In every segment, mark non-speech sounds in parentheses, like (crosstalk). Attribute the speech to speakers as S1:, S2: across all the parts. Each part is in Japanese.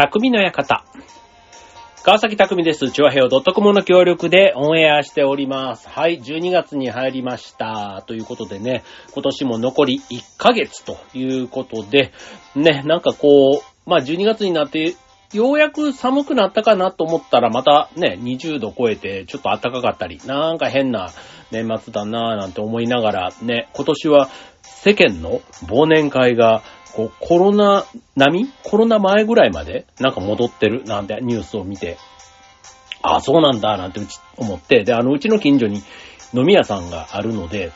S1: 匠の館。川崎匠です。チュアヘオ .com の協力でオンエアしております。はい、12月に入りました。ということでね、今年も残り1ヶ月ということで、ね、なんかこう、まあ12月になって、ようやく寒くなったかなと思ったらまたね、20度超えてちょっと暖かかったり、なんか変な年末だなぁなんて思いながらね、今年は世間の忘年会がこう、コロナ並み？コロナ前ぐらいまで？なんか戻ってる？なんてニュースを見て、ああ、そうなんだなんてうち思って、で、あの、うちの近所に飲み屋さんがあるので、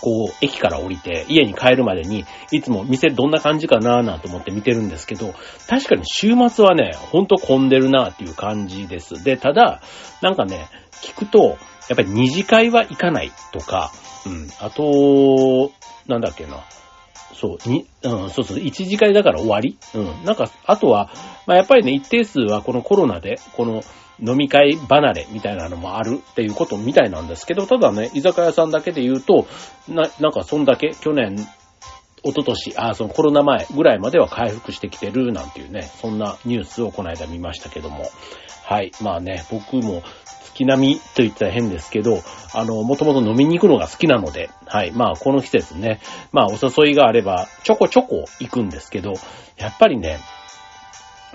S1: こう、駅から降りて、家に帰るまでに、いつも店どんな感じかな？なんて思って見てるんですけど、確かに週末はね、ほんと混んでるなっていう感じです。で、ただ、なんかね、聞くと、やっぱり二次会は行かないとか、うん、あと、なんだっけな、そう、に、うん、そうそう、一次会だから終わりうん。なんか、あとは、まあ、やっぱりね、一定数はこのコロナで、この飲み会離れみたいなのもあるっていうことみたいなんですけど、ただね、居酒屋さんだけで言うと、な、なんかそんだけ去年、一昨年あ、そのコロナ前ぐらいまでは回復してきてるなんていうね、そんなニュースをこの間見ましたけども。はい。まあね、僕も月並みと言ったら変ですけど、あの、もともと飲みに行くのが好きなので、はい。まあ、この季節ね、まあ、お誘いがあれば、ちょこちょこ行くんですけど、やっぱりね、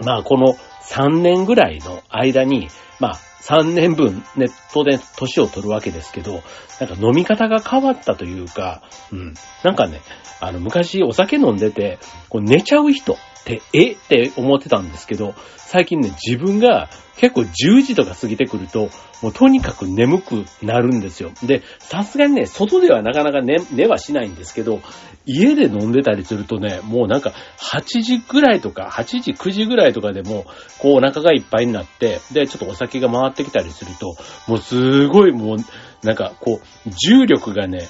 S1: まあ、この3年ぐらいの間に、まあ、3年分ネットで年を取るわけですけど、なんか飲み方が変わったというか、うん。なんかね、あの、昔お酒飲んでて、こう寝ちゃう人て、え？って思ってたんですけど、最近ね、自分が結構10時とか過ぎてくると、もうとにかく眠くなるんですよ。で、さすがにね、外ではなかなか寝、寝はしないんですけど、家で飲んでたりするとね、もうなんか8時ぐらいとか、8時、9時ぐらいとかでも、こうお腹がいっぱいになって、で、ちょっとお酒が回ってきたりすると、もうすごいもう、なんかこう、重力がね、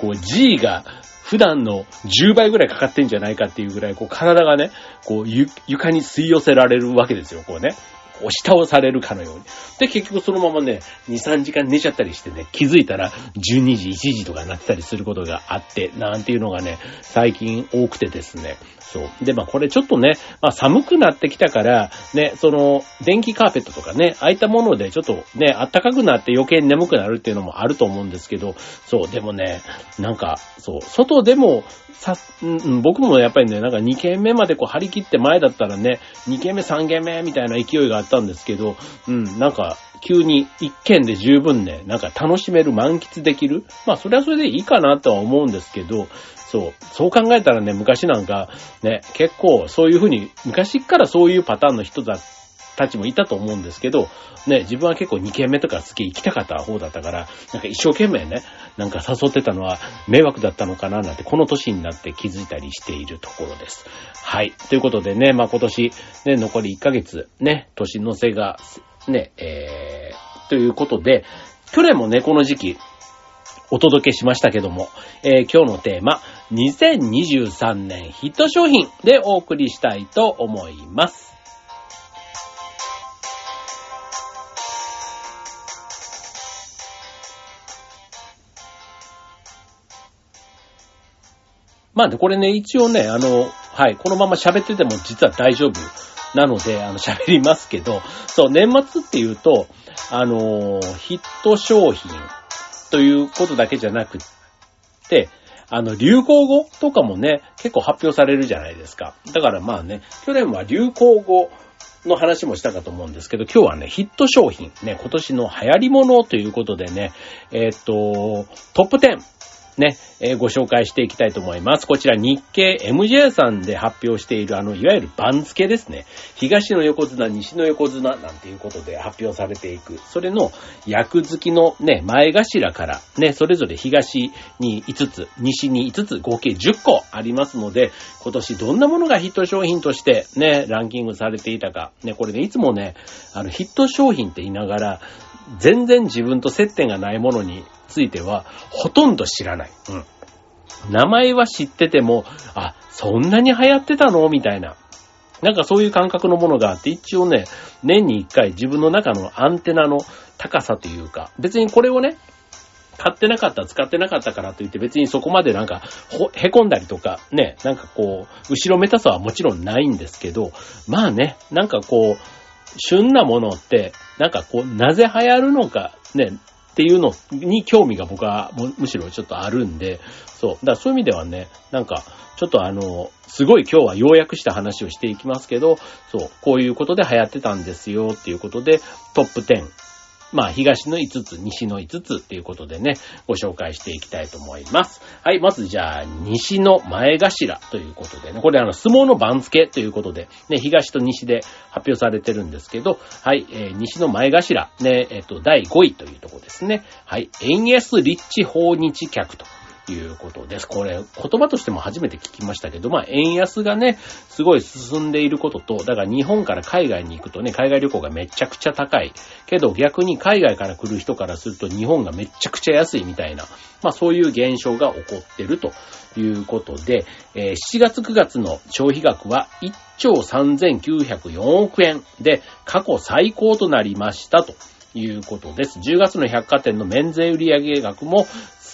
S1: こう G が普段の10倍ぐらいかかってんじゃないかっていうぐらい、こう体がね、こうゆ床に吸い寄せられるわけですよ、こうね。押し倒されるかのように。で、結局そのままね、2、3時間寝ちゃったりしてね、気づいたら12時、1時とかなってたりすることがあって、なんていうのがね、最近多くてですね。そう。で、まあこれちょっとね、まあ寒くなってきたから、ね、その、電気カーペットとかね、ああいったものでちょっとね、暖かくなって余計に眠くなるっていうのもあると思うんですけど、そう、でもね、なんか、そう、外でも、さ、うん、僕もやっぱりね、なんか2軒目までこう張り切って前だったらね、2軒目3軒目みたいな勢いがあってたんですけど、うん、なんか、急に1軒で十分ね、なんか楽しめる、満喫できる。まあ、それはそれでいいかなとは思うんですけど、そう、そう考えたらね、昔なんか、ね、結構そういうふうに、昔からそういうパターンの人だたちもいたと思うんですけど、ね、自分は結構2軒目とか好き行きたかった方だったから、なんか一生懸命ね、なんか誘ってたのは迷惑だったのかななんて、この年になって気づいたりしているところです。はい。ということでね、まあ今年、ね、残り1ヶ月、ね、年の瀬が、ね、えー、ということで、去年もね、この時期、お届けしましたけども、えー今日のテーマ、2023年ヒット商品でお送りしたいと思います。まあね、これね、一応ね、あの、はい、このまま喋ってても実は大丈夫なので、あの、(laughs) 喋りますけど、そう、年末っていうと、あのヒット商品ということだけじゃなくて、あの、流行語とかもね、結構発表されるじゃないですか。だからまあね、去年は流行語の話もしたかと思うんですけど、今日はね、ヒット商品、ね、今年の流行り物ということでね、えっと、トップ10、ね、えーご紹介していきたいと思います。こちら日経 MJ さんで発表しているあの、いわゆる番付ですね。東の横綱、西の横綱なんていうことで発表されていく。それの役付きのね、前頭からね、それぞれ東に5つ、西に5つ、合計10個ありますので、今年どんなものがヒット商品としてね、ランキングされていたか。ね、これね、いつもね、あの、ヒット商品って言いながら、全然自分と接点がないものについては、ほとんど知らない。うん。名前は知ってても、あ、そんなに流行ってたのみたいな。なんかそういう感覚のものがあって、一応ね、年に一回自分の中のアンテナの高さというか、別にこれをね、買ってなかった、使ってなかったからといって別にそこまでなんか、へこんだりとか、ね、なんかこう、後ろめたさはもちろんないんですけど、まあね、なんかこう、旬なものって、なんかこう、なぜ流行るのか、ね、っていうのに興味が僕はむしろちょっとあるんで、そう。だからそういう意味ではね、なんか、ちょっとあの、すごい今日は要約した話をしていきますけど、そう、こういうことで流行ってたんですよっていうことで、トップ10まあ、東の5つ、西の5つっていうことでね、ご紹介していきたいと思います。はい、まずじゃあ、西の前頭ということでね、これあの、相撲の番付ということで、ね、東と西で発表されてるんですけど、はい、えー、西の前頭、ね、えっ、と、第5位というとこですね。はい、円安立地訪日客と。いうことです。これ、言葉としても初めて聞きましたけど、まあ、円安がね、すごい進んでいることと、だから日本から海外に行くとね、海外旅行がめちゃくちゃ高い。けど逆に海外から来る人からすると日本がめちゃくちゃ安いみたいな、まあそういう現象が起こってるということで、えー、7月9月の消費額は1兆3904億円で過去最高となりましたと。いうことです。10月の百貨店の免税売上額も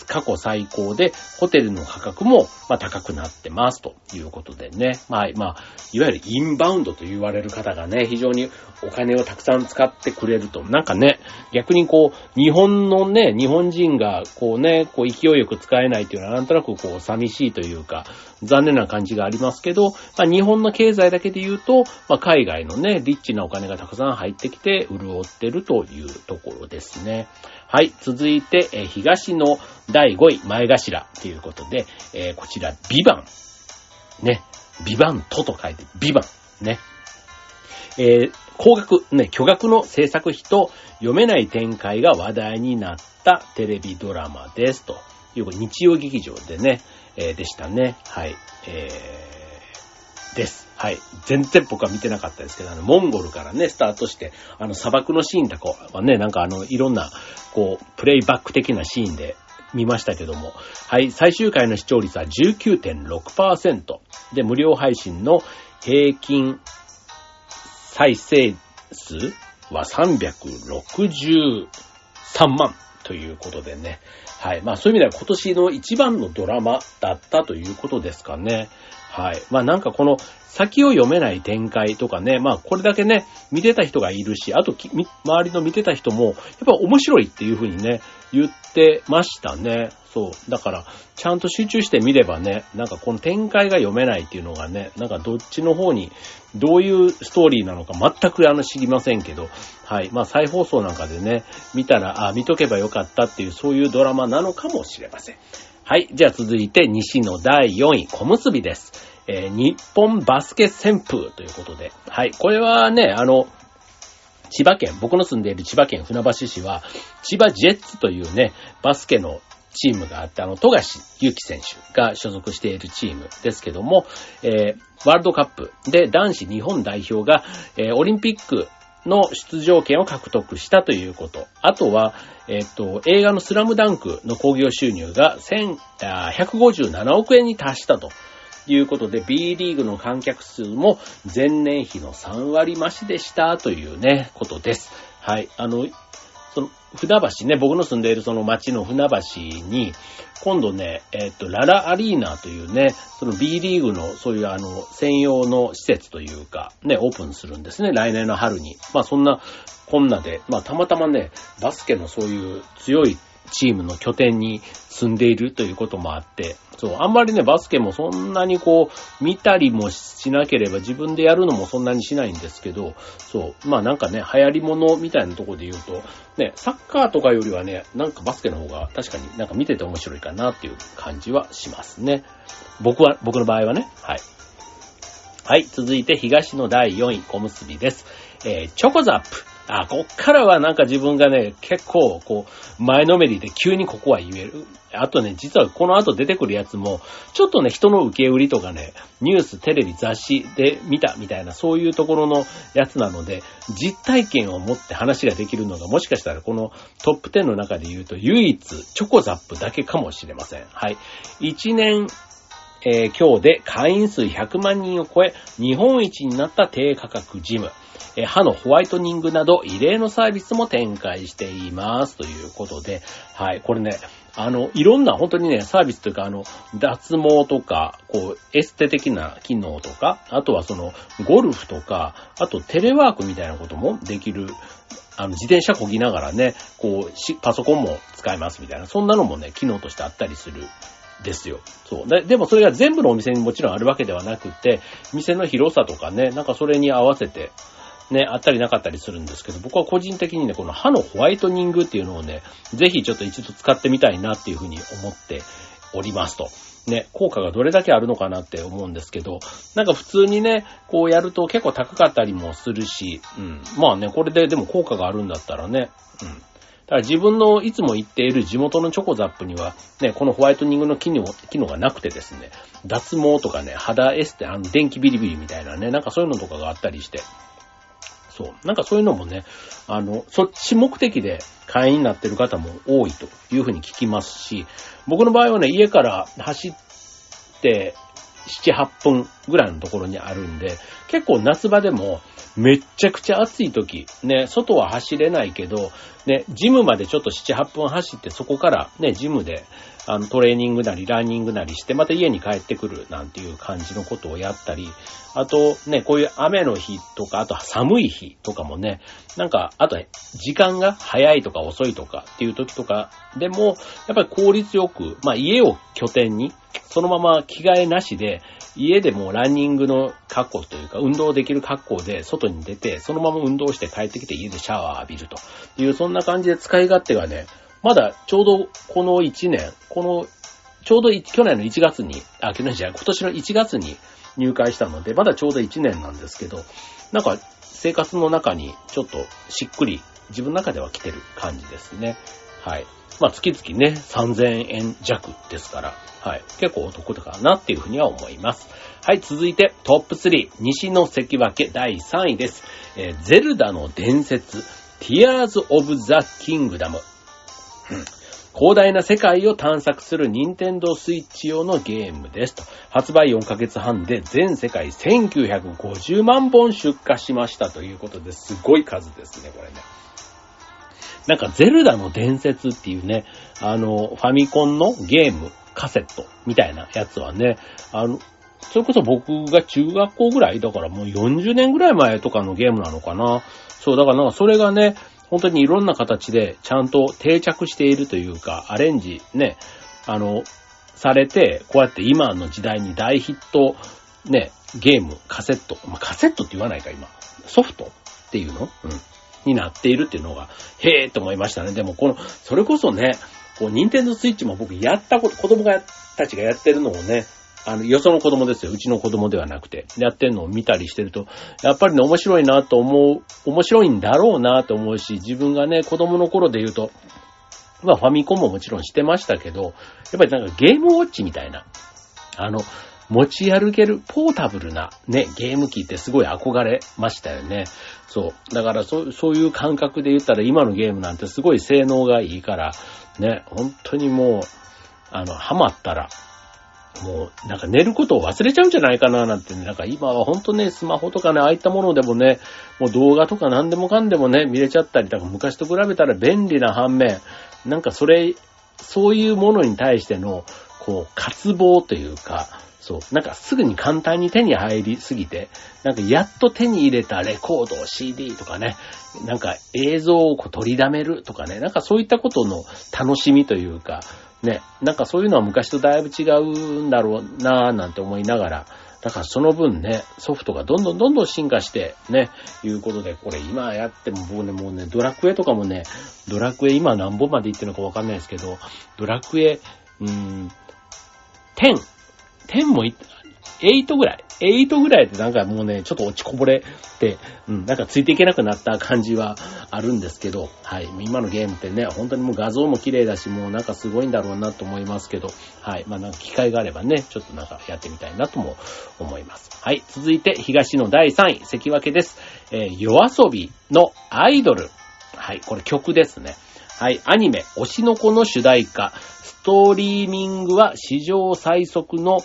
S1: 過去最高で、ホテルの価格も、ま、高くなってますということでね。まあ、まあ、いわゆるインバウンドと言われる方がね、非常にお金をたくさん使ってくれると、なんかね、逆にこう、日本のね、日本人がこうね、こう勢いよく使えないというのはなんとなくこう、寂しいというか、残念な感じがありますけど、まあ、日本の経済だけで言うと、まあ、海外のね、リッチなお金がたくさん入ってきて、潤ってるというところですね。はい。続いて、え、東の第5位、前頭ということで、えー、こちら、ビバン。ね。ビバントと書いて、ビバン。ね。えー、高額、ね、巨額の制作費と読めない展開が話題になったテレビドラマです。という、日曜劇場でね、えー、でしたね。はい。えー、です。はい。全然僕は見てなかったですけど、あの、モンゴルからね、スタートして、あの、砂漠のシーンとかはね、なんかあの、いろんな、こう、プレイバック的なシーンで見ましたけども、はい、最終回の視聴率は19.6%で、無料配信の平均再生数は363万ということでね。はい。まあそういう意味では今年の一番のドラマだったということですかね。はい。まあなんかこの先を読めない展開とかね、まあこれだけね、見てた人がいるし、あと周りの見てた人も、やっぱ面白いっていう風にね、言ってましたね。そう。だから、ちゃんと集中して見ればね、なんかこの展開が読めないっていうのがね、なんかどっちの方に、どういうストーリーなのか全くあの知りませんけど、はい。まあ再放送なんかでね、見たら、あ、見とけばよかったっていう、そういうドラマなのかもしれません。はい。じゃあ続いて西の第4位、小結です。えー、日本バスケ旋風ということで。はい。これはね、あの、千葉県、僕の住んでいる千葉県船橋市は、千葉ジェッツというね、バスケのチームがあって、あの、富樫勇樹選手が所属しているチームですけども、えー、ワールドカップで男子日本代表が、えー、オリンピックの出場権を獲得したということ。あとは、えっ、と、映画のスラムダンクの興行収入が157億円に達したということで、B リーグの観客数も前年比の3割増しでしたというね、ことです。はい。あの、その、船橋ね、僕の住んでいるその町の船橋に、今度ね、えっ、と、ララアリーナというね、その B リーグのそういうあの、専用の施設というか、ね、オープンするんですね、来年の春に。まあそんな、こんなで、まあたまたまね、バスケのそういう強いチームの拠点に住んでいるということもあって、そう、あんまりね、バスケもそんなにこう、見たりもしなければ自分でやるのもそんなにしないんですけど、そう、まあなんかね、流行り物みたいなとこで言うと、ね、サッカーとかよりはね、なんかバスケの方が確かになんか見てて面白いかなっていう感じはしますね。僕は、僕の場合はね、はい。はい、続いて東の第4位、小結びです。えー、チョコザップ。あ、こっからはなんか自分がね、結構、こう、前のめりで急にここは言える。あとね、実はこの後出てくるやつも、ちょっとね、人の受け売りとかね、ニュース、テレビ、雑誌で見たみたいな、そういうところのやつなので、実体験を持って話ができるのが、もしかしたらこのトップ10の中で言うと、唯一、チョコザップだけかもしれません。はい。1年、えー、今日で会員数100万人を超え、日本一になった低価格ジム。え歯のホワイトニングなど異例のサービスも展開しています。ということで、はい、これね、あの、いろんな本当にね、サービスというか、あの、脱毛とか、こう、エステ的な機能とか、あとはその、ゴルフとか、あとテレワークみたいなこともできる、あの、自転車こぎながらね、こう、パソコンも使えますみたいな、そんなのもね、機能としてあったりするですよ。そう。ででもそれが全部のお店にもちろんあるわけではなくて、店の広さとかね、なんかそれに合わせて、ね、あったりなかったりするんですけど、僕は個人的にね、この歯のホワイトニングっていうのをね、ぜひちょっと一度使ってみたいなっていうふうに思っておりますと。ね、効果がどれだけあるのかなって思うんですけど、なんか普通にね、こうやると結構高かったりもするし、うん。まあね、これででも効果があるんだったらね、うん。だから自分のいつも行っている地元のチョコザップには、ね、このホワイトニングの機能、機能がなくてですね、脱毛とかね、肌エステ、あの、電気ビリビリみたいなね、なんかそういうのとかがあったりして、そう。なんかそういうのもね、あの、そっち目的で会員になってる方も多いというふうに聞きますし、僕の場合はね、家から走って、7、8分ぐらいのところにあるんで、結構夏場でもめっちゃくちゃ暑い時、ね、外は走れないけど、ね、ジムまでちょっと7、8分走ってそこからね、ジムであの、トレーニングなり、ランニングなりして、また家に帰ってくるなんていう感じのことをやったり、あとね、こういう雨の日とか、あと寒い日とかもね、なんか、あと時間が早いとか遅いとかっていう時とかでも、やっぱり効率よく、まあ家を拠点に、そのまま着替えなしで、家でもランニングの格好というか、運動できる格好で外に出て、そのまま運動して帰ってきて家でシャワー浴びるという、そんな感じで使い勝手がね、まだちょうどこの1年、この、ちょうど去年の1月に、あ、去年じゃない、今年の1月に入会したので、まだちょうど1年なんですけど、なんか生活の中にちょっとしっくり自分の中では来てる感じですね。はい。まあ月々ね、3000円弱ですから、はい。結構お得だかなっていうふうには思います。はい。続いてトップ3、西の関脇第3位です。えー、ゼルダの伝説、Tears of the Kingdom。広大な世界を探索する任天堂スイッチ用のゲームですと。発売4ヶ月半で全世界1950万本出荷しましたということですごい数ですね、これね。なんかゼルダの伝説っていうね、あの、ファミコンのゲーム、カセットみたいなやつはね、あの、それこそ僕が中学校ぐらい、だからもう40年ぐらい前とかのゲームなのかな。そう、だからなんかそれがね、本当にいろんな形でちゃんと定着しているというか、アレンジね、あの、されて、こうやって今の時代に大ヒット、ね、ゲーム、カセット、まあ、カセットって言わないか、今。ソフトっていうの？うん。になっているっていうのが、へえーと思いましたね。でも、この、それこそね、こう、ニンテンドスイッチも僕やったこと、子供がたちがやってるのをね、あの、よその子供ですよ。うちの子供ではなくて、やってんのを見たりしてると、やっぱりね、面白いなと思う、面白いんだろうなと思うし、自分がね、子供の頃で言うと、まあファミコンももちろんしてましたけど、やっぱりなんかゲームウォッチみたいな、あの、持ち歩けるポータブルなね、ゲーム機ってすごい憧れましたよね。そう。だからそそういう感覚で言ったら今のゲームなんてすごい性能がいいから、ね、本当にもう、あの、ハマったらもう、なんか寝ることを忘れちゃうんじゃないかななんてね、なんか今はほんとね、スマホとかね、ああいったものでもね、もう動画とか何でもかんでもね、見れちゃったり、だから昔と比べたら便利な反面、なんかそれ、そういうものに対しての、こう、渇望というか、そう、なんかすぐに簡単に手に入りすぎて、なんかやっと手に入れたレコード、CD とかね、なんか映像をこう取りだめるとかね、なんかそういったことの楽しみというか、ね、なんかそういうのは昔とだいぶ違うんだろうなぁなんて思いながら、だからその分ね、ソフトがどんどんどんどん進化して、ね、いうことで、これ今やっても僕ね、もうね、ドラクエとかもね、ドラクエ今何本まで行ってるのかわかんないですけど、ドラクエ、うーん、10、10もい8ぐらい。8ぐらいってなんかもうね、ちょっと落ちこぼれて、うん、なんかついていけなくなった感じはあるんですけど、はい。今のゲームってね、本当にもう画像も綺麗だし、もうなんかすごいんだろうなと思いますけど、はい。まあなんか機会があればね、ちょっとなんかやってみたいなとも思います。はい。続いて、東の第3位、関脇です。えー、夜遊びのアイドル。はい。これ曲ですね。はい。アニメ、推しの子の主題歌。ストリーミングは史上最速の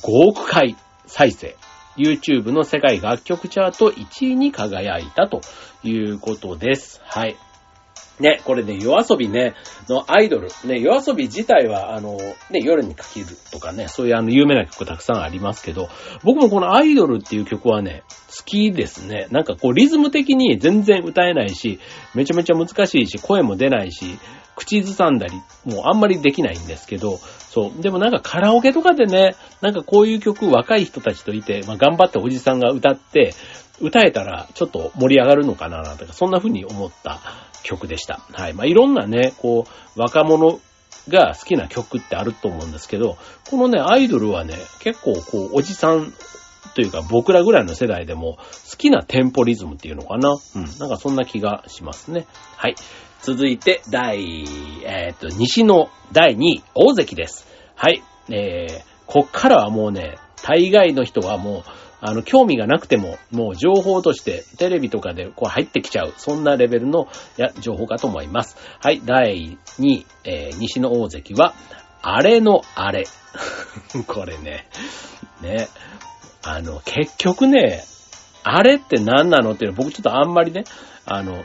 S1: 5億回再生。YouTube の世界楽曲チャート1位に輝いたということです。はい。ね、これね、夜遊びね、のアイドル、ね、夜遊び自体は、あの、ね、夜にかけるとかね、そういうあの、有名な曲たくさんありますけど、僕もこのアイドルっていう曲はね、好きですね。なんかこう、リズム的に全然歌えないし、めちゃめちゃ難しいし、声も出ないし、口ずさんだり、もうあんまりできないんですけど、そう。でもなんかカラオケとかでね、なんかこういう曲若い人たちといて、まあ頑張っておじさんが歌って、歌えたらちょっと盛り上がるのかななんてか、そんな風に思った曲でした。はい。まあ、いろんなね、こう、若者が好きな曲ってあると思うんですけど、このね、アイドルはね、結構こう、おじさんというか僕らぐらいの世代でも好きなテンポリズムっていうのかな。うん。なんかそんな気がしますね。はい。続いて、第、えっ、と、西の第2位、大関です。はい。えー、こっからはもうね、大概の人はもう、あの、興味がなくても、もう情報としてテレビとかでこう入ってきちゃう、そんなレベルのや情報かと思います。はい、第2位、えー、西の大関は、あれのあれ。(laughs) これね、ね、あの、結局ね、あれって何なのっていうの僕ちょっとあんまりね、あの、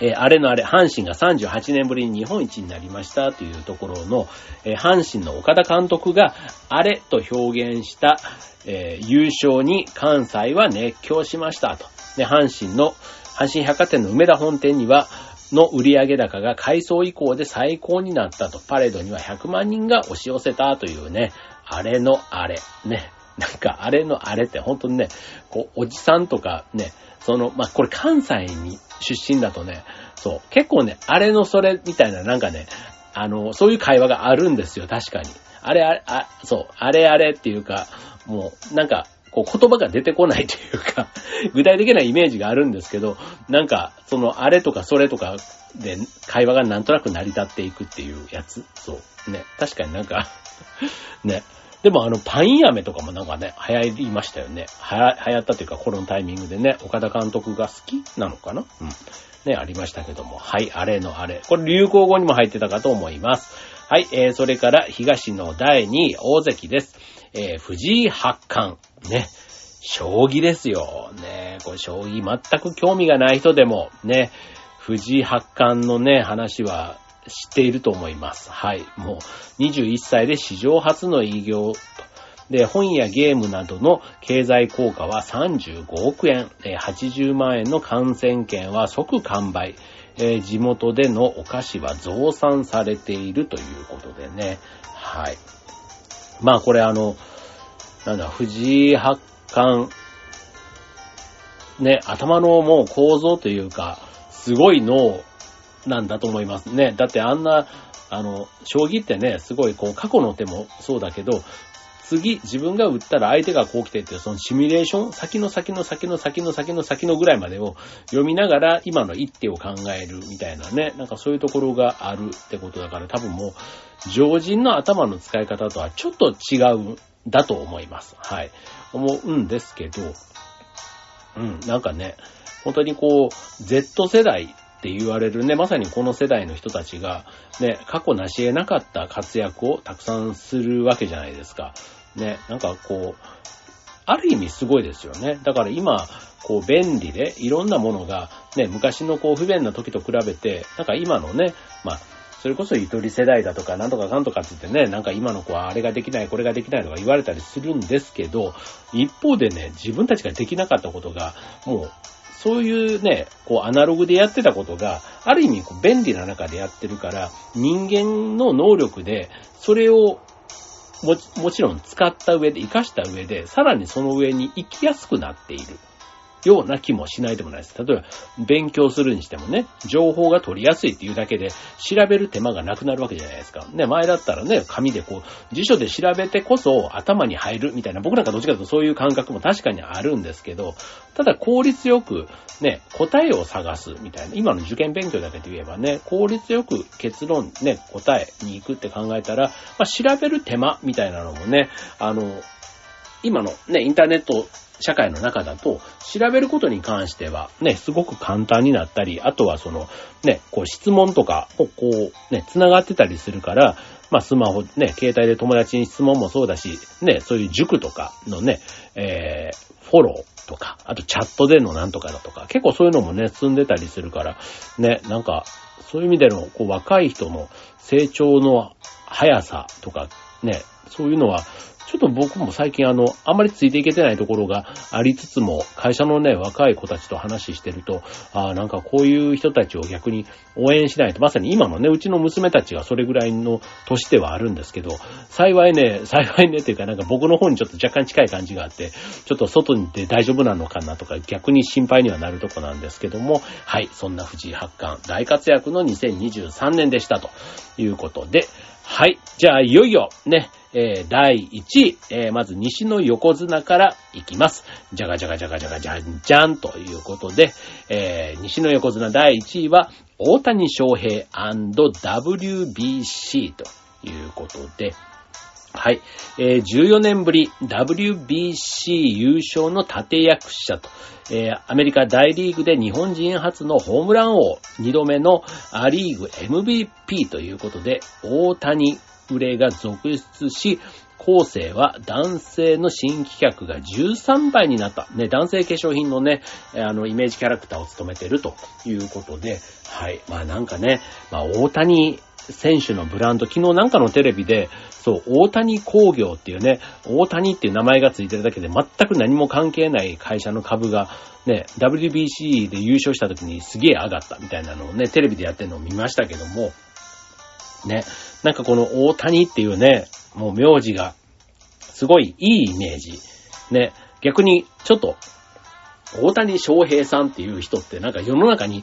S1: えー、あれのあれ、阪神が38年ぶりに日本一になりましたというところの、えー、阪神の岡田監督があれと表現した、えー、優勝に関西は熱狂しましたと。で、阪神の、阪神百貨店の梅田本店には、の売上高が改装以降で最高になったと。パレードには100万人が押し寄せたというね、あれのあれ。ね。なんか、あれのあれって本当にね、こう、おじさんとかね、その、まあ、これ関西に出身だとね、そう、結構ね、あれのそれみたいななんかね、あの、そういう会話があるんですよ、確かに。あれあれ、あ、そう、あれあれっていうか、もう、なんか、こう言葉が出てこないというか、(laughs) 具体的なイメージがあるんですけど、なんか、その、あれとかそれとかで会話がなんとなく成り立っていくっていうやつ。そう。ね。確かになんか (laughs) ね。でもあの、パイン飴とかもなんかね、流行りましたよね。はや、流行ったというか、このタイミングでね、岡田監督が好きなのかな？うん。ね、ありましたけども。はい、あれのあれ。これ流行語にも入ってたかと思います。はい、えー、それから東の第2位、大関です。えー、藤井八冠。ね。将棋ですよ。ね。これ将棋全く興味がない人でも、ね。藤井八冠のね、話は知っていると思います。はい。もう、21歳で史上初の偉業で、本やゲームなどの経済効果は35億円、80万円の感染券は即完売、地元でのお菓子は増産されているということでね。はい。まあこれあの、なんだ、藤井八冠、ね、頭のもう構造というか、すごい脳なんだと思いますね。だってあんな、あの、将棋ってね、すごいこう過去の手もそうだけど、次、自分が打ったら相手がこう来てっていう、そのシミュレーション、先の先の先の先の先の先のぐらいまでを読みながら、今の一手を考えるみたいなね、なんかそういうところがあるってことだから、多分もう、常人の頭の使い方とはちょっと違うんだと思います。はい。思うんですけど、うん、なんかね、本当にこう、Z 世代って言われるね、まさにこの世代の人たちが、ね、過去成し得なかった活躍をたくさんするわけじゃないですか。ね、なんかこう、ある意味すごいですよね。だから今、こう便利でいろんなものがね、昔のこう不便な時と比べて、なんか今のね、まあ、それこそゆとり世代だとかなんとかかんとかって言ってね、なんか今の子はあれができない、これができないとか言われたりするんですけど、一方でね、自分たちができなかったことが、もう、そういうね、こうアナログでやってたことが、ある意味こう便利な中でやってるから、人間の能力で、それをも、ちろん使った上で、活かした上で、さらにその上に行きやすくなっている。ような気もしないでもないです。例えば、勉強するにしてもね、情報が取りやすいっていうだけで、調べる手間がなくなるわけじゃないですか。ね、前だったらね、紙でこう、辞書で調べてこそ頭に入るみたいな、僕なんかどっちかというとそういう感覚も確かにあるんですけど、ただ効率よく、ね、答えを探すみたいな、今の受験勉強だけで言えばね、効率よく結論、ね、答えに行くって考えたら、まあ、調べる手間みたいなのもね、あの、今のね、インターネット社会の中だと、調べることに関しては、ね、すごく簡単になったり、あとはその、ね、こう質問とかをこう、ね、繋がってたりするから、まあスマホね、携帯で友達に質問もそうだし、ね、そういう塾とかのね、えー、フォローとか、あとチャットでのなんとかだとか、結構そういうのもね、進んでたりするから、ね、なんか、そういう意味での、こう、若い人の成長の速さとか、ね、そういうのは、ちょっと僕も最近あの、あんまりついていけてないところがありつつも、会社のね、若い子たちと話してると、ああ、なんかこういう人たちを逆に応援しないと、まさに今のね、うちの娘たちがそれぐらいの年ではあるんですけど、幸いね、幸いねっていうかなんか僕の方にちょっと若干近い感じがあって、ちょっと外に出大丈夫なのかなとか逆に心配にはなるとこなんですけども、はい、そんな藤井八冠大活躍の2023年でしたということで、はい。じゃあ、いよいよ、ね、えー、第1位、えー、まず西の横綱からいきます。じゃがじゃがじゃがじゃがじゃんじゃんということで、えー、西の横綱第1位は、大谷翔平 &WBC ということで、はい。えー、14年ぶり WBC 優勝の立役者と、えー、アメリカ大リーグで日本人初のホームラン王、2度目のアリーグ MVP ということで、大谷売れが続出し、後世は男性の新規客が13倍になった。ね、男性化粧品のね、あの、イメージキャラクターを務めてるということで、はい。まあなんかね、まあ大谷選手のブランド、昨日なんかのテレビで、そう、大谷工業っていうね、大谷っていう名前がついてるだけで全く何も関係ない会社の株が、ね、WBC で優勝した時にすげえ上がったみたいなのをね、テレビでやってるのを見ましたけども、ね、なんかこの大谷っていうね、もう名字が、すごいいいイメージ。ね、逆に、ちょっと、大谷翔平さんっていう人ってなんか世の中に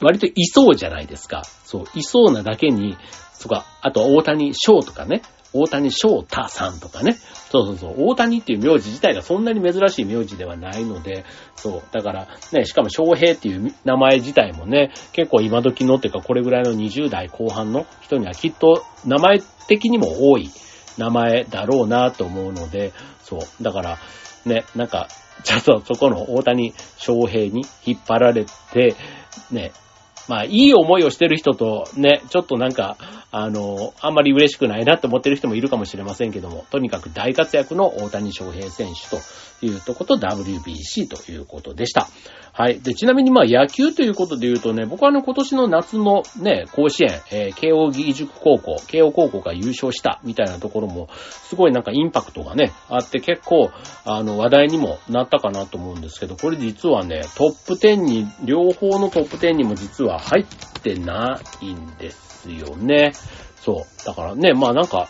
S1: 割といそうじゃないですか。そう、いそうなだけに、とか、あと大谷翔とかね、大谷翔太さんとかね。そうそうそう。大谷っていう名字自体がそんなに珍しい名字ではないので、そう。だからね、しかも翔平っていう名前自体もね、結構今時のっていうかこれぐらいの20代後半の人にはきっと名前的にも多い名前だろうなと思うので、そう。だからね、なんか、ちょっとそこの大谷翔平に引っ張られて、ね、まあ、いい思いをしてる人とね、ちょっとなんか、あの、あんまり嬉しくないなって思ってる人もいるかもしれませんけども、とにかく大活躍の大谷翔平選手というとこと WBC ということでした。はい。で、ちなみにまあ野球ということで言うとね、僕はあの今年の夏のね、甲子園、えー、慶応義塾高校、慶応高校が優勝したみたいなところも、すごいなんかインパクトがね、あって結構、あの話題にもなったかなと思うんですけど、これ実はね、トップ10に、両方のトップ10にも実は入ってないんですよね。そう。だからね、まあなんか、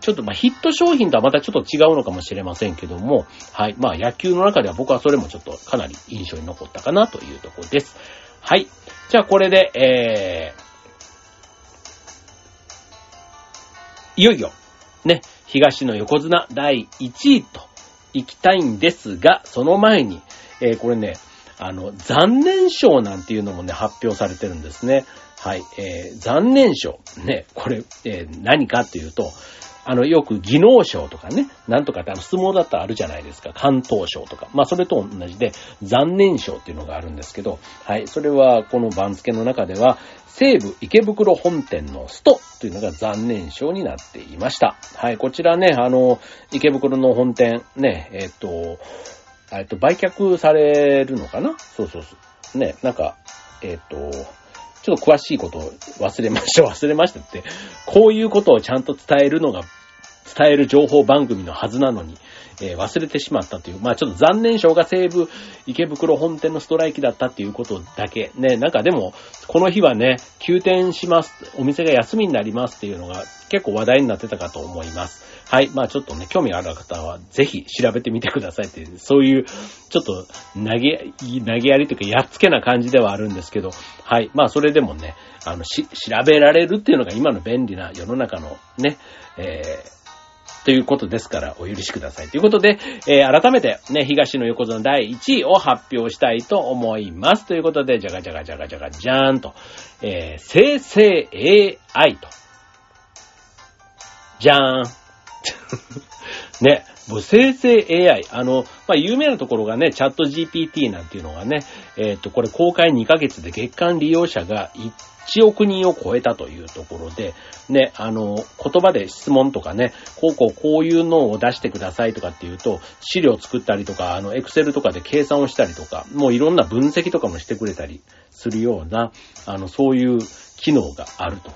S1: ちょっとまあヒット商品とはまたちょっと違うのかもしれませんけども、はい。まあ野球の中では僕はそれもちょっとかなり印象に残ったかなというところです。はい。じゃあこれで、えー、いよいよ、ね、東の横綱第1位と行きたいんですが、その前に、えー、これね、あの、残念賞なんていうのもね、発表されてるんですね。はい。えー、残念賞。ね、これ、えー、何かっていうと、あの、よく技能賞とかね、なんとかってあの、相撲だったらあるじゃないですか。関東賞とか。まあ、それと同じで、残念賞っていうのがあるんですけど、はい。それは、この番付の中では、西武池袋本店のストというのが残念賞になっていました。はい。こちらね、あの、池袋の本店、ね、えっと、えっと、売却されるのかな？そうそうそう。ね、なんか、えっと、ちょっと詳しいことを忘れました、(laughs) 忘れましたって、こういうことをちゃんと伝えるのが、伝える情報番組のはずなのに、えー、忘れてしまったという、まあちょっと残念賞が西武池袋本店のストライキだったっていうことだけ。ね、なんかでも、この日はね、休店します、お店が休みになりますっていうのが結構話題になってたかと思います。はい。まあちょっとね、興味ある方はぜひ調べてみてくださいっていう、そういう、ちょっと投げ、投げやりというか、やっつけな感じではあるんですけど、はい。まあそれでもね、あの、し、調べられるっていうのが今の便利な世の中のね、えー、ということですからお許しください。ということで、えー、改めてね、東の横綱第1位を発表したいと思います。ということで、じゃがじゃがじゃがじゃがじゃーんと、えー、生成 AI と。じゃーん。(laughs) ね、もう生成 AI、あの、まあ、有名なところがね、チャット GPT なんていうのがね、えっ、と、これ公開2ヶ月で月間利用者が1 1億人を超えたというところで、ね、あの、言葉で質問とかね、こうこうこういうのを出してくださいとかっていうと、資料作ったりとか、あの、エクセルとかで計算をしたりとか、もういろんな分析とかもしてくれたりするような、あの、そういう機能があると。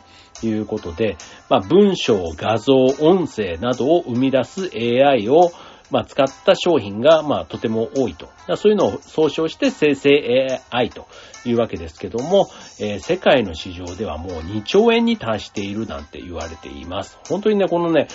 S1: いうことで、まあ、文章、画像、音声などを生み出す AI を、まあ、使った商品が、まあ、とても多いと。そういうのを総称して生成 AI というわけですけども、えー、世界の市場ではもう2兆円に達しているなんて言われています。本当にね、このね、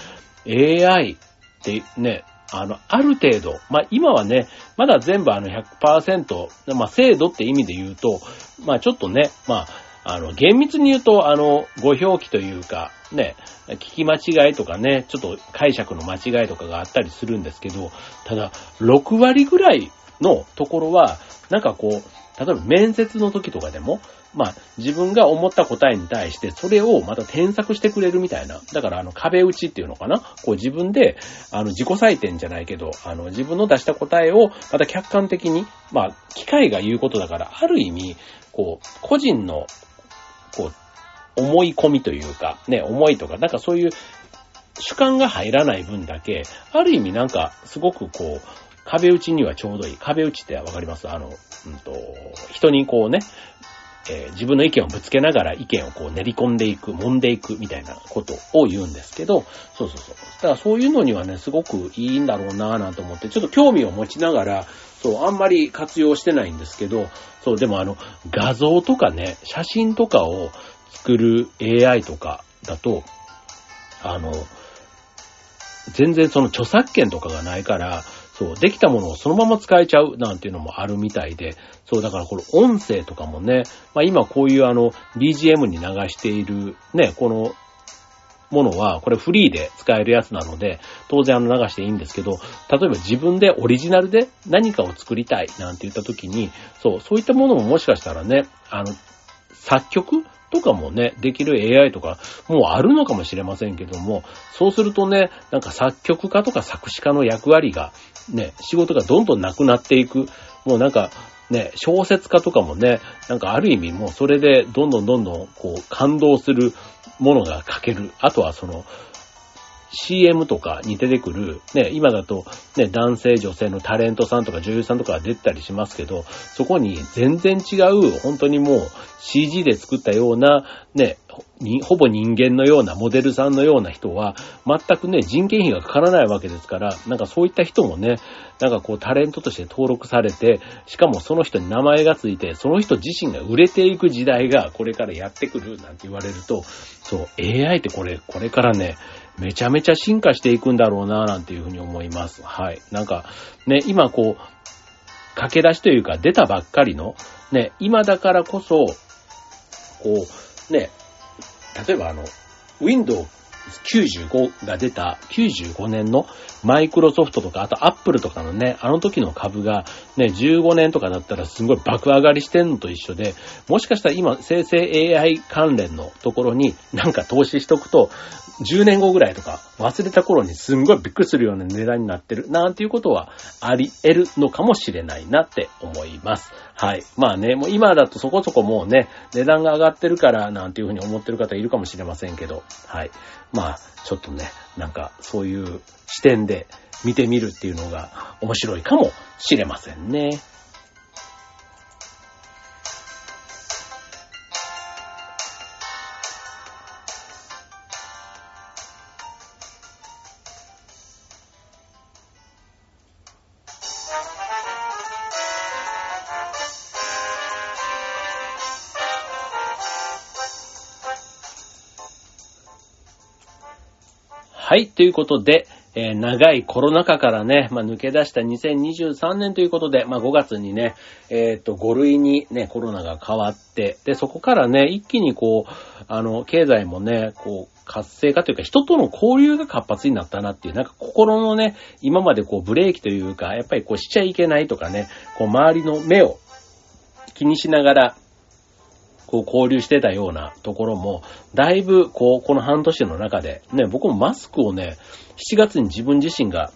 S1: AI ってね、あの、ある程度、まあ、今はね、まだ全部あの100%、まあ、精度って意味で言うと、まあ、ちょっとね、まあ、あの、厳密に言うと、あの、ご表記というか、ね、聞き間違いとかね、ちょっと解釈の間違いとかがあったりするんですけど、ただ、6割ぐらいのところは、なんかこう、例えば面接の時とかでも、まあ、自分が思った答えに対して、それをまた添削してくれるみたいな。だから、あの、壁打ちっていうのかな？こう自分で、あの、自己採点じゃないけど、あの、自分の出した答えを、また客観的に、まあ、機械が言うことだから、ある意味、こう、個人のこう、思い込みというか、ね、思いとか、なんかそういう主観が入らない分だけ、ある意味なんか、すごくこう、壁打ちにはちょうどいい。壁打ちってわかります？あの、うんと、人にこうね、えー、自分の意見をぶつけながら意見をこう練り込んでいく、揉んでいくみたいなことを言うんですけど、そうそうそう。だからそういうのにはね、すごくいいんだろうなぁなんて思って、ちょっと興味を持ちながら、そう、あんまり活用してないんですけど、そう、でもあの、画像とかね、写真とかを作る AI とかだと、あの、全然その著作権とかがないから、そう、できたものをそのまま使えちゃうなんていうのもあるみたいで、そう、だからこれ音声とかもね、まあ今こういうあの BGM に流しているね、このものは、これフリーで使えるやつなので、当然あの流していいんですけど、例えば自分でオリジナルで何かを作りたいなんて言った時に、そう、そういったものももしかしたらね、あの、作曲とかもね、できる AI とか、もうあるのかもしれませんけども、そうするとね、なんか作曲家とか作詞家の役割が、ね、仕事がどんどんなくなっていく。もうなんか、ね、小説家とかもね、なんかある意味もうそれでどんどんどんどんこう感動するものが書ける。あとはその、CM とかに出てくる、ね、今だと、ね、男性、女性のタレントさんとか女優さんとかが出てたりしますけど、そこに全然違う、本当にもう CG で作ったような、ね、ほぼ人間のようなモデルさんのような人は、全くね、人件費がかからないわけですから、なんかそういった人もね、なんかこうタレントとして登録されて、しかもその人に名前がついて、その人自身が売れていく時代がこれからやってくるなんて言われると、そう、AI ってこれ、これからね、めちゃめちゃ進化していくんだろうな、なんていうふうに思います。はい。なんか、ね、今こう、駆け出しというか出たばっかりの、ね、今だからこそ、こう、ね、例えばあの、ウィンドウ95が出た95年のマイクロソフトとか、あとアップルとかのね、あの時の株がね、15年とかだったらすごい爆上がりしてんのと一緒で、もしかしたら今生成 AI 関連のところになんか投資しとくと、10年後ぐらいとか忘れた頃にすんごいびっくりするような値段になってるなんていうことはあり得るのかもしれないなって思います。はい。まあね、もう今だとそこそこもうね、値段が上がってるからなんていうふうに思ってる方いるかもしれませんけど、はい。まあ、ちょっとね、なんかそういう視点で見てみるっていうのが面白いかもしれませんね。はい、ということで、えー、長いコロナ禍からね、まあ、抜け出した2023年ということで、まあ、5月にね、えっ、と、5類にね、コロナが変わって、で、そこからね、一気にこう、あの、経済もね、こう、活性化というか、人との交流が活発になったなっていう、なんか心のね、今までこう、ブレーキというか、やっぱりこう、しちゃいけないとかね、こう、周りの目を気にしながら、こう交流してたようなところも、だいぶこう、この半年の中で、ね、僕もマスクをね、7月に自分自身が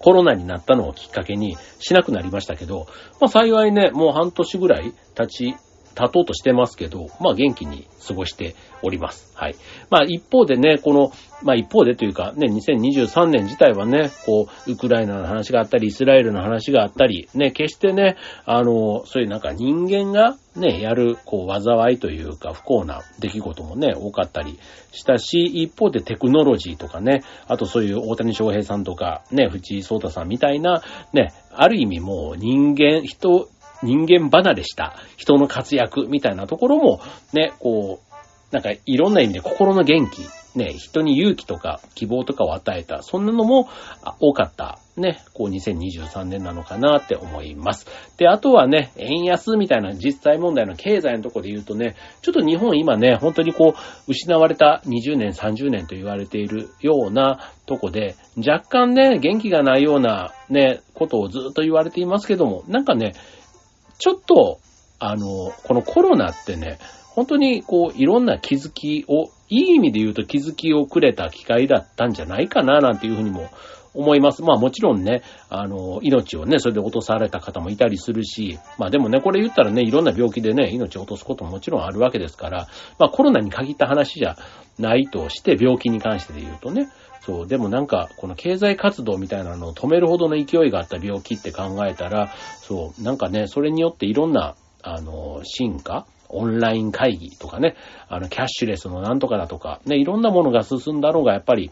S1: コロナになったのをきっかけにしなくなりましたけど、まあ幸いね、もう半年ぐらい経ち立とうとしてますけど、まあ元気に過ごしております。はい。まあ一方でね、この、まあ一方でというかね、2023年自体はね、こう、ウクライナの話があったり、イスラエルの話があったり、ね、決してね、あの、そういうなんか人間がね、やる、こう、災いというか不幸な出来事もね、多かったりしたし、一方でテクノロジーとかね、あとそういう大谷翔平さんとか、ね、藤井聡太さんみたいな、ね、ある意味もう人間、人、人間離れした人の活躍みたいなところも、ね、こう、なんかいろんな意味で心の元気、ね、人に勇気とか希望とかを与えた、そんなのも多かった、ね、こう2023年なのかなって思います。で、あとはね、円安みたいな実際問題の経済のところで言うとね、ちょっと日本今ね、本当にこう、失われた20年、30年と言われているようなとこで、若干ね、元気がないようなね、ことをずっと言われていますけども、なんかね、ちょっと、あの、このコロナってね、本当にこう、いろんな気づきを、いい意味で言うと気づきをくれた機会だったんじゃないかな、なんていうふうにも思います。まあもちろんね、あの、命をね、それで落とされた方もいたりするし、まあでもね、これ言ったらね、いろんな病気でね、命を落とすことももちろんあるわけですから、まあコロナに限った話じゃないとして、病気に関してで言うとね、そう、でもなんか、この経済活動みたいなのを止めるほどの勢いがあった病気って考えたら、そう、なんかね、それによっていろんな、あの、進化オンライン会議とかね、あの、キャッシュレスのなんとかだとか、ね、いろんなものが進んだのが、やっぱり、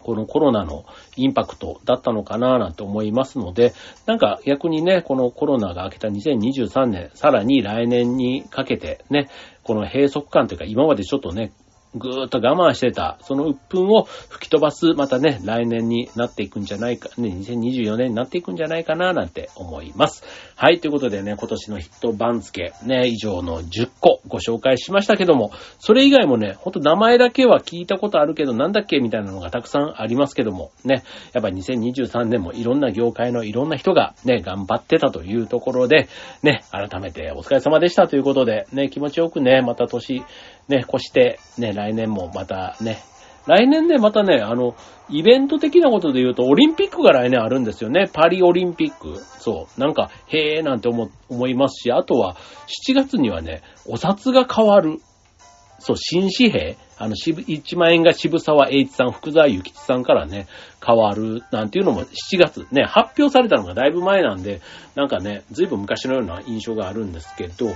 S1: このコロナのインパクトだったのかななんて思いますので、なんか逆にね、このコロナが明けた2023年、さらに来年にかけてね、この閉塞感というか今までちょっとね、ぐーっと我慢してた、その鬱憤を吹き飛ばす、またね、来年になっていくんじゃないか、ね、2024年になっていくんじゃないかな、なんて思います。はい、ということでね、今年のヒット番付、ね、以上の10個ご紹介しましたけども、それ以外もね、ほんと名前だけは聞いたことあるけど、なんだっけみたいなのがたくさんありますけども、ね、やっぱ2023年もいろんな業界のいろんな人がね、頑張ってたというところで、ね、改めてお疲れ様でしたということで、ね、気持ちよくね、また年、ね、越して、ね、来年もまたね、来年ね、またね、あの、イベント的なことで言うと、オリンピックが来年あるんですよね。パリオリンピック。そう。なんか、へえなんて思、思いますし、あとは、7月にはね、お札が変わる。そう、新紙幣あの、1万円が渋沢栄一さん、福沢諭吉さんからね、変わるなんていうのも7月ね、発表されたのがだいぶ前なんで、なんかね、ずいぶん昔のような印象があるんですけど、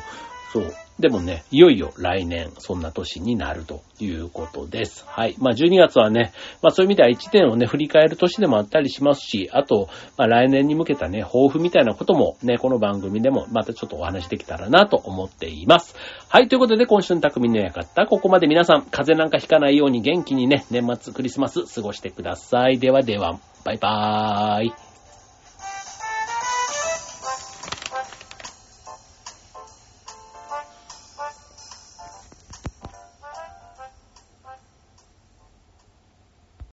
S1: そう。でもね、いよいよ来年、そんな年になるということです。はい。まあ、12月はね、まあ、そういう意味では1年をね、振り返る年でもあったりしますし、あと、まあ、来年に向けたね、抱負みたいなこともね、この番組でもまたちょっとお話できたらなと思っています。はい。ということで、今週の匠の館、ここまで皆さん、風邪なんかひかないように元気にね、年末クリスマス過ごしてください。ではでは、バイバーイ。